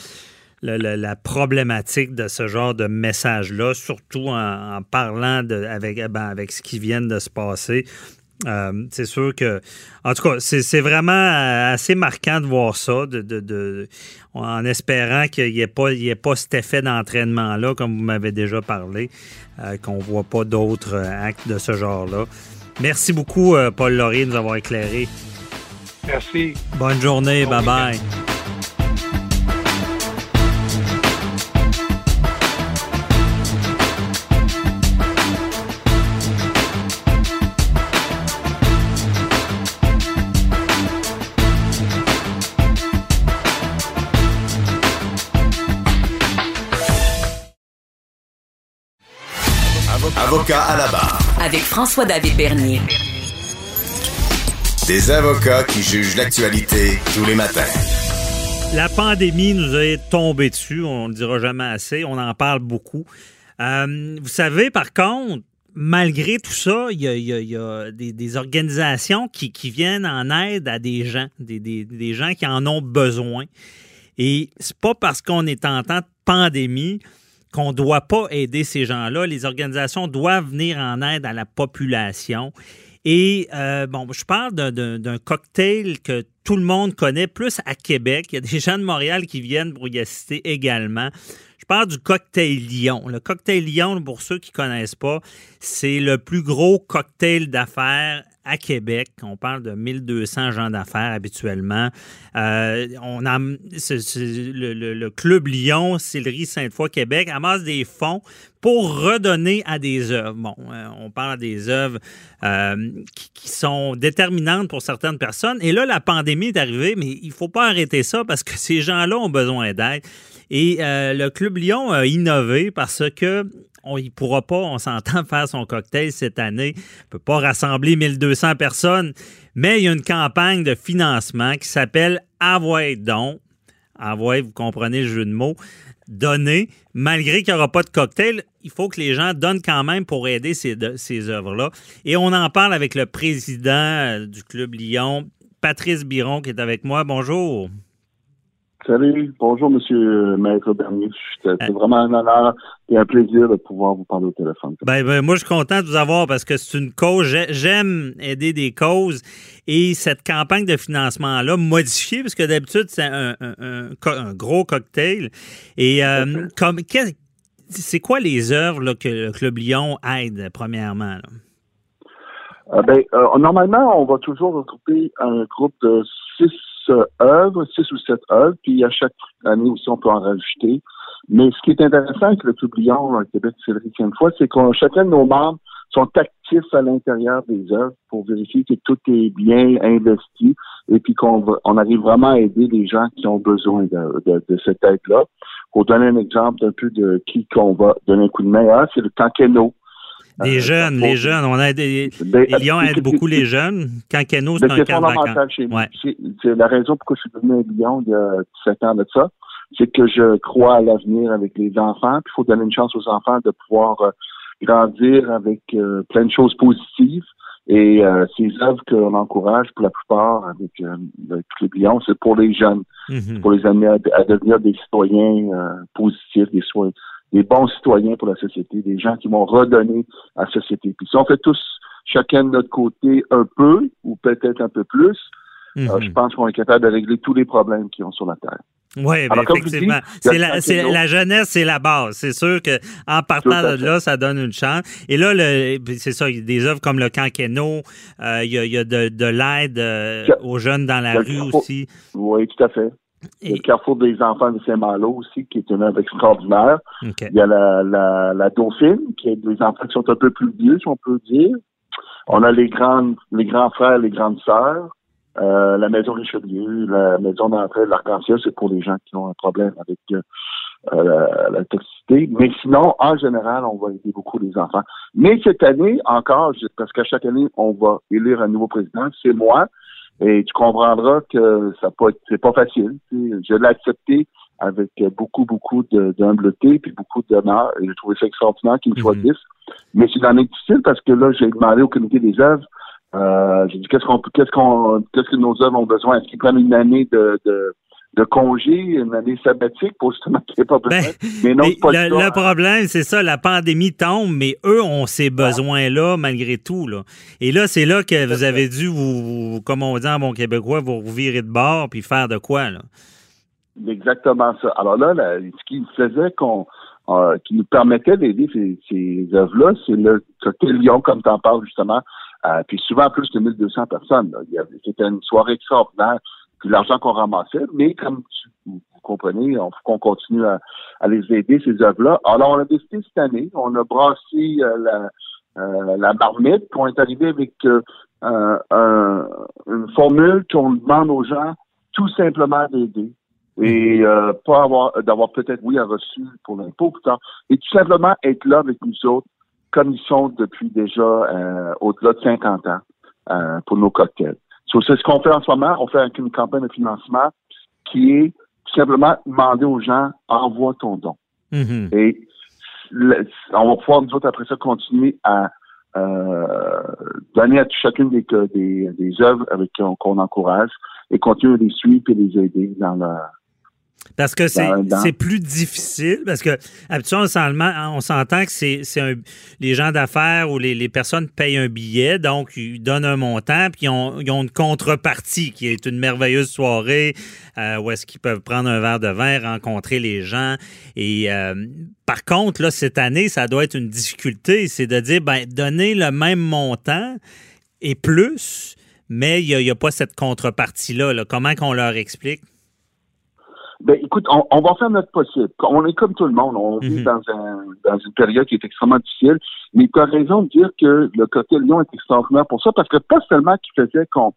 la problématique de ce genre de message-là, surtout en, parlant de, avec, ben, avec ce qui vient de se passer. Euh, c'est sûr que, en tout cas, c'est vraiment euh, assez marquant de voir ça, de, en espérant qu'il n'y ait, pas, ait pas cet effet d'entraînement-là, comme vous m'avez déjà parlé, euh, qu'on ne voit pas d'autres actes de ce genre-là. Merci beaucoup, Paul Laurier, de nous avoir éclairé. Merci. Bonne journée. Bye-bye. Avocat à la barre. Avec François-David Bernier. Des avocats qui jugent l'actualité tous les matins. La pandémie nous est tombée dessus, on ne dira jamais assez, on en parle beaucoup. Euh, vous savez, par contre, malgré tout ça, il y a, des, organisations qui, viennent en aide à des gens, des, gens qui en ont besoin. Et c'est pas parce qu'on est en temps de pandémie qu'on ne doit pas aider ces gens-là. Les organisations doivent venir en aide à la population. Et euh, bon, je parle d'un cocktail que tout le monde connaît, plus à Québec. Il y a des gens de Montréal qui viennent pour y assister également. Je parle du cocktail Lyon. Le cocktail Lyon, pour ceux qui ne connaissent pas, c'est le plus gros cocktail d'affaires à Québec. On parle de 1200 gens d'affaires habituellement. Euh, on a le, club Lyon, Sillery Sainte-Foy, Québec, amasse des fonds pour redonner à des œuvres. Bon, euh, on parle des œuvres euh, qui, sont déterminantes pour certaines personnes. Et là, la pandémie est arrivée, mais il ne faut pas arrêter ça parce que ces gens-là ont besoin d'aide. Et le Club Lyon a innové parce que on ne pourra pas, on s'entend, faire son cocktail cette année. On ne peut pas rassembler 1200 personnes, mais il y a une campagne de financement qui s'appelle Avoy Don. Avoy, vous comprenez le jeu de mots. Donner, malgré qu'il n'y aura pas de cocktail, il faut que les gens donnent quand même pour aider ces, ces œuvres-là. Et on en parle avec le président euh, du Club Lyon, Patrice Biron, qui est avec moi. Bonjour. Salut, bonjour Monsieur Maître Bernier. C'est euh. vraiment un honneur et un plaisir de pouvoir vous parler au téléphone. Ben, ben, moi, je suis content de vous avoir parce que c'est une cause. J'aime aider des causes et cette campagne de financement-là modifiée, parce que d'habitude, c'est un, gros cocktail. Et euh, comme c'est quoi les œuvres que le Club Lyon aide, premièrement? Euh, ben, normalement, on va toujours regrouper un groupe de six œuvres, six ou sept œuvres, puis à chaque année aussi, on peut en rajouter. Mais ce qui est intéressant avec le Toublion à Québec une fois, c'est que chacun de nos membres sont actifs à l'intérieur des œuvres pour vérifier que tout est bien investi et puis qu'on on arrive vraiment à aider les gens qui ont besoin de, cette aide-là. Pour donner un exemple un peu de qui qu'on va donner un coup de main à, c'est le Tankeno. Les euh, jeunes, les jeunes. On a des, ben, les Lions aident beaucoup les jeunes. Quand Keno, c'est un cas de C'est la raison pourquoi je suis devenu un Lion il y a 7 ans de ça. C'est que je crois à l'avenir avec les enfants. Puis il faut donner une chance aux enfants de pouvoir euh, grandir avec euh, plein de choses positives. Et ces œuvres qu'on encourage, pour la plupart, avec, avec les Lions, c'est pour les jeunes, mm-hmm. pour les amener à, devenir des citoyens positifs, des, des bons citoyens pour la société, des gens qui vont redonner à la société. Puis si on fait tous chacun de notre côté un peu, ou peut-être un peu plus, euh, mhm. je pense qu'on est capable de régler tous les problèmes qui ont sur la Terre. Oui, effectivement. C'est la, jeunesse, c'est la base. C'est sûr que en partant de là, ça donne une chance. Et là, c'est ça, il y a des œuvres comme le Cancano, euh, il, y a, de, l'aide euh, aux jeunes dans la rue aussi. Oui, tout à fait. A le Carrefour des enfants de Saint-Malo aussi, qui est une œuvre extraordinaire. Il y a la, la, la, Dauphine, qui est des enfants qui sont un peu plus vieux, si on peut dire. On a les grandes, les grands frères, les grandes sœurs. Euh, la maison Richelieu, la maison d'entrée de l'arc-en-ciel, c'est pour les gens qui ont un problème avec euh, la, la, toxicité. Mais sinon, en général, on va aider beaucoup les enfants. Mais cette année, encore, parce qu'à chaque année, on va élire un nouveau président, c'est moi. Et tu comprendras que ça pas c'est pas facile. Je l'ai accepté avec beaucoup, beaucoup d'humbleté puis beaucoup d'honneur. Et j'ai trouvé ça extraordinaire qu'ils me mhm. choisissent. Mais c'est une année difficile parce que là, j'ai demandé au comité des œuvres. Euh, j'ai dit qu'est-ce qu'on qu'est-ce qu'on qu'est-ce que nos œuvres ont besoin? Est-ce qu'ils prennent une année de, de de congé, une année sabbatique pour justement qu'il n'y ait pas besoin. Ben, mais non, pas le, le, problème, c'est ça, la pandémie tombe, mais eux ont ces besoins-là malgré tout. Là. Et là, c'est là que vous avez dû, vous, comme on dit en bon québécois, vous virer de bord puis faire de quoi? Là? Exactement ça. Alors là, ce qui faisait qu'on euh, qui nous permettait d'aider ces, ces œuvres-là, c'est le cocktail Lyon, comme tu en parles justement, euh, puis souvent plus de 1200 personnes. C'était une soirée extraordinaire puis l'argent qu'on ramassait, mais comme vous comprenez, on faut qu'on continue à, les aider, ces œuvres-là. Alors, on a décidé cette année, on a brassé euh, la, euh, la marmite, on est arrivé avec euh, un, une formule qu'on demande aux gens tout simplement d'aider et pas avoir d'avoir peut-être oui un reçu pour l'impôt, et tout simplement être là avec nous autres comme ils sont depuis déjà euh, au-delà de 50 ans euh, pour nos cocktails. C'est ce qu'on fait en ce moment. On fait une campagne de financement qui est tout simplement demander aux gens envoie ton don. Mm-hmm. Et on va pouvoir nous autres après ça continuer à euh, donner à chacune des, des, des œuvres avec qu'on encourage et continuer à les suivre et les aider dans la parce que c'est plus difficile, parce que habituellement, on s'entend que c'est les gens d'affaires ou les, personnes payent un billet, donc ils donnent un montant, puis ils ont, une contrepartie qui est une merveilleuse soirée euh, où est-ce qu'ils peuvent prendre un verre de vin, rencontrer les gens. Et euh, par contre, là, cette année, ça doit être une difficulté, c'est de dire, ben, donner le même montant et plus, mais il n'y a, pas cette contrepartie-là. Là. Comment qu'on leur explique? Ben, écoute, on, va faire notre possible. On est comme tout le monde. On vit mhm. dans, un, dans une période qui est extrêmement difficile. Mais tu as raison de dire que le côté Lyon est extraordinaire pour ça, parce que pas seulement qu'il faisait qu'on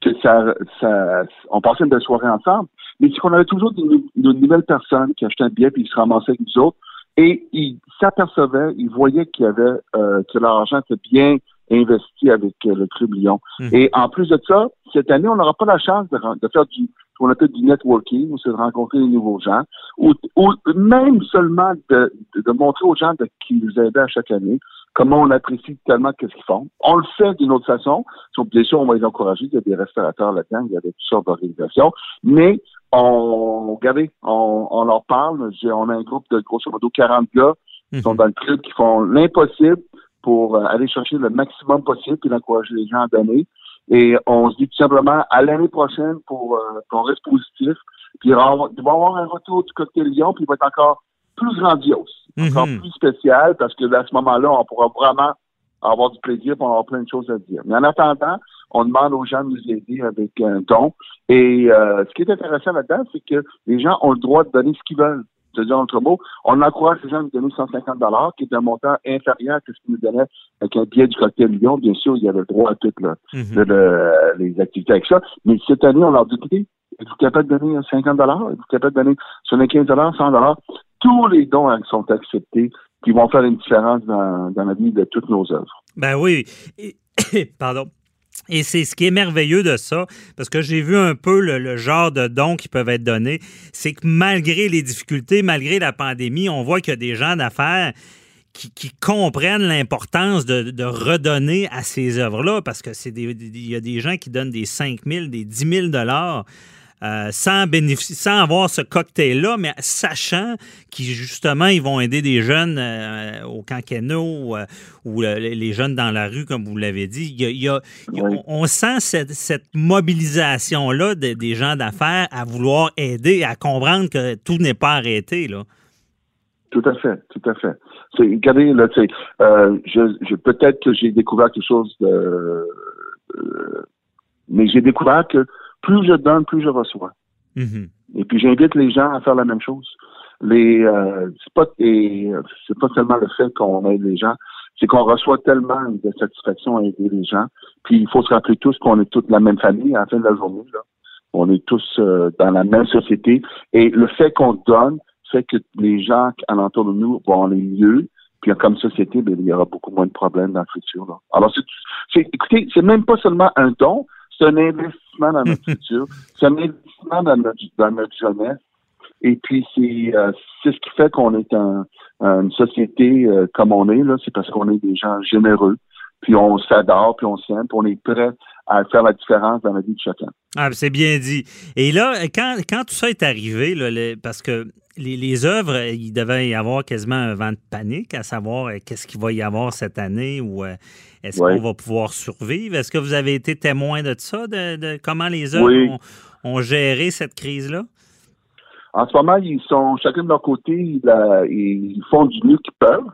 que ça, ça, on passait une belle soirée ensemble, mais c'est qu'on avait toujours de, nouvelles personnes qui achetaient un billet puis ils se ramassaient avec nous autres et ils s'apercevaient, ils voyaient qu'il y avait euh, que leur argent était bien investi avec euh, le Club Lyon. Mhm. Et en plus de ça, cette année, on n'aura pas la chance de, de faire du qu'on appelle du networking, c'est de rencontrer des nouveaux gens, ou, même seulement de, de, montrer aux gens de qui nous aident à chaque année comment on apprécie tellement ce qu'ils font. On le fait d'une autre façon. Bien sûr, on va les encourager. Il y a des restaurateurs là-dedans, il y a des toutes sortes d'organisations. Mais on, regardez, on, on leur parle. On a un groupe de grosso modo 40 gars qui sont mhm. dans le club, qui font l'impossible pour euh, aller chercher le maximum possible et d'encourager les gens à donner. Et on se dit tout simplement à l'année prochaine pour euh, qu'on reste positif. Puis il va y avoir un retour du cocktail Lyon, puis il va être encore plus grandiose, encore mhm. plus spécial, parce que à ce moment-là, on pourra vraiment avoir du plaisir, pour avoir plein de choses à dire. Mais en attendant, on demande aux gens de nous aider avec un don. Et euh, ce qui est intéressant là-dedans, c'est que les gens ont le droit de donner ce qu'ils veulent de dire entre mots, on encourage les gens à nous donner 150 dollars, qui est un montant inférieur à ce qu'ils nous donnaient avec un billet du cocktail million. Bien sûr, il y avait le droit à toutes mhm. les activités avec ça. Mais cette année, on leur dit, écoutez, êtes-vous capable de donner 50 dollars? Êtes-vous capable de donner sur les 15 dollars, 100 dollars? Tous les dons sont acceptés qui vont faire une différence dans, dans la vie de toutes nos œuvres. Ben oui. Pardon. Et c'est ce qui est merveilleux de ça, parce que j'ai vu un peu le, genre de dons qui peuvent être donnés, c'est que malgré les difficultés, malgré la pandémie, on voit qu'il y a des gens d'affaires qui, comprennent l'importance de, redonner à ces œuvres-là, parce que c'est il y a des gens qui donnent des 5 000, des 10 000 dollars euh, sans, sans avoir ce cocktail-là, mais sachant qu'ils, justement, ils vont aider des jeunes euh, au Cancano euh, ou les jeunes dans la rue, comme vous l'avez dit. Il y a, on, sent cette, cette mobilisation-là des gens d'affaires à vouloir aider, à comprendre que tout n'est pas arrêté. Là. Tout à fait, tout à fait. regardez, là, euh, je, je peut-être que j'ai découvert quelque chose de, mais j'ai découvert que plus je donne, plus je reçois. Mm-hmm. Et puis j'invite les gens à faire la même chose. Les euh, c'est pas et c'est pas seulement le fait qu'on aide les gens, c'est qu'on reçoit tellement de satisfaction à aider les gens. Puis il faut se rappeler tous qu'on est toute la même famille à la fin de la journée. Là. On est tous euh, dans la même société. Et le fait qu'on donne fait que les gens alentour de nous vont aller mieux. Puis comme société, bien, il y aura beaucoup moins de problèmes dans le futur. Là. Alors, c'est, écoutez, c'est même pas seulement un don, c'est un investissement dans notre futur, c'est un investissement dans notre, dans notre jeunesse. Et puis c'est euh, c'est ce qui fait qu'on est un, une société euh, comme on est là, c'est parce qu'on est des gens généreux, puis on s'adore, puis on s'aime, puis on est prêt à faire la différence dans la vie de chacun. Ah, c'est bien dit. Et là, quand, quand tout ça est arrivé, là, parce que les, les, œuvres, il devait y avoir quasiment un vent de panique à savoir euh, qu'est-ce qu'il va y avoir cette année ou est-ce qu'on va pouvoir survivre? Est-ce que vous avez été témoin de ça, de, comment les œuvres ont, géré cette crise-là? En ce moment, ils sont chacun de leur côté, ils, font du mieux qu'ils peuvent.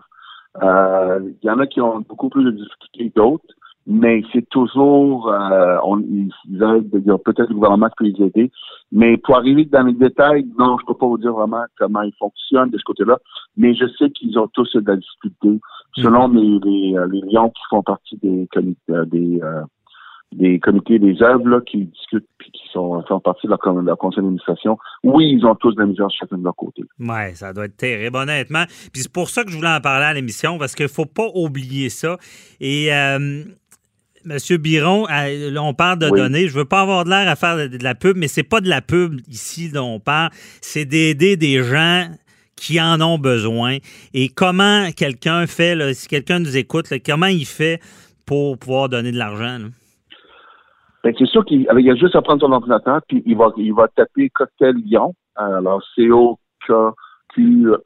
Euh, il y en a qui ont beaucoup plus de difficultés que d'autres, mais c'est toujours, euh, on, ils, aident, il y a peut-être le gouvernement qui peut les aider, mais pour arriver dans les détails, non, je peux pas vous dire vraiment comment ils fonctionnent de ce côté-là, mais je sais qu'ils ont tous de la difficulté selon les, les, euh, les, lions qui font partie des, euh, des, euh, des comités des œuvres qui discutent puis qui sont font partie de leur, conseil d'administration, oui, ils ont tous de la misère chacun de leur côté. Oui, ça doit être terrible, honnêtement. Puis c'est pour ça que je voulais en parler à l'émission, parce qu'il ne faut pas oublier ça. Et euh, Monsieur Biron, on parle de données. Je veux pas avoir de l'air à faire de, la pub, mais c'est pas de la pub ici dont on parle. C'est d'aider des gens qui en ont besoin. Et comment quelqu'un fait, si quelqu'un nous écoute, comment il fait pour pouvoir donner de l'argent? Ben, c'est sûr qu'il y a juste à prendre son ordinateur, puis il va, il va taper Cocktail Lyon. Alors, C-O-K Q-U-E-T-E-L-I-O-N-S,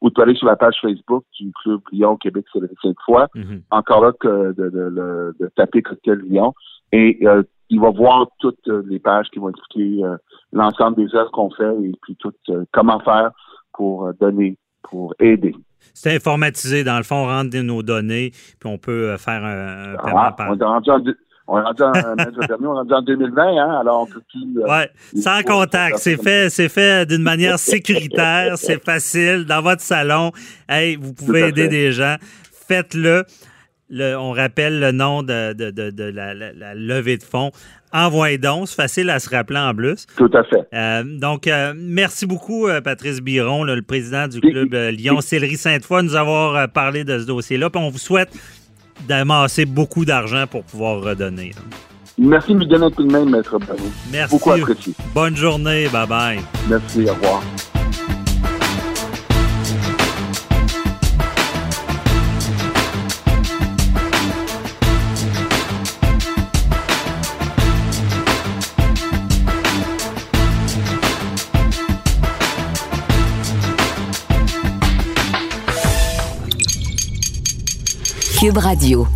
ou tu peux aller sur la page Facebook du Club Lyon Québec Célébré cette fois. Mm-hmm. Encore là que de, de, de, taper Cocktail Lyon. Et euh, il va voir toutes les pages qui vont expliquer euh, l'ensemble des œuvres qu'on fait et puis tout euh, comment faire pour donner, pour aider. C'est informatisé. Dans le fond, on rentre nos données, puis on peut faire un, ah, paiement par... On est rendu en, on est en 2020, hein, alors on peut plus. Euh, ouais, sans contact. C'est fait, c'est fait d'une manière sécuritaire, c'est facile. Dans votre salon, hey, vous pouvez aider des gens. Faites-le. on rappelle le nom de, de, la, levée de fonds. Envoyez donc, c'est facile à se rappeler en plus. Tout à fait. Euh, donc, euh, merci beaucoup, Patrice Biron, le président du club Lyon Céleri Sainte-Foy, de nous avoir parlé de ce dossier-là. Puis on vous souhaite d'amasser beaucoup d'argent pour pouvoir redonner. Merci de me donner un coup de main, Maître Barreau. Merci. Beaucoup apprécié. Bonne journée. Bye-bye. Merci. Au revoir. Cube Radio.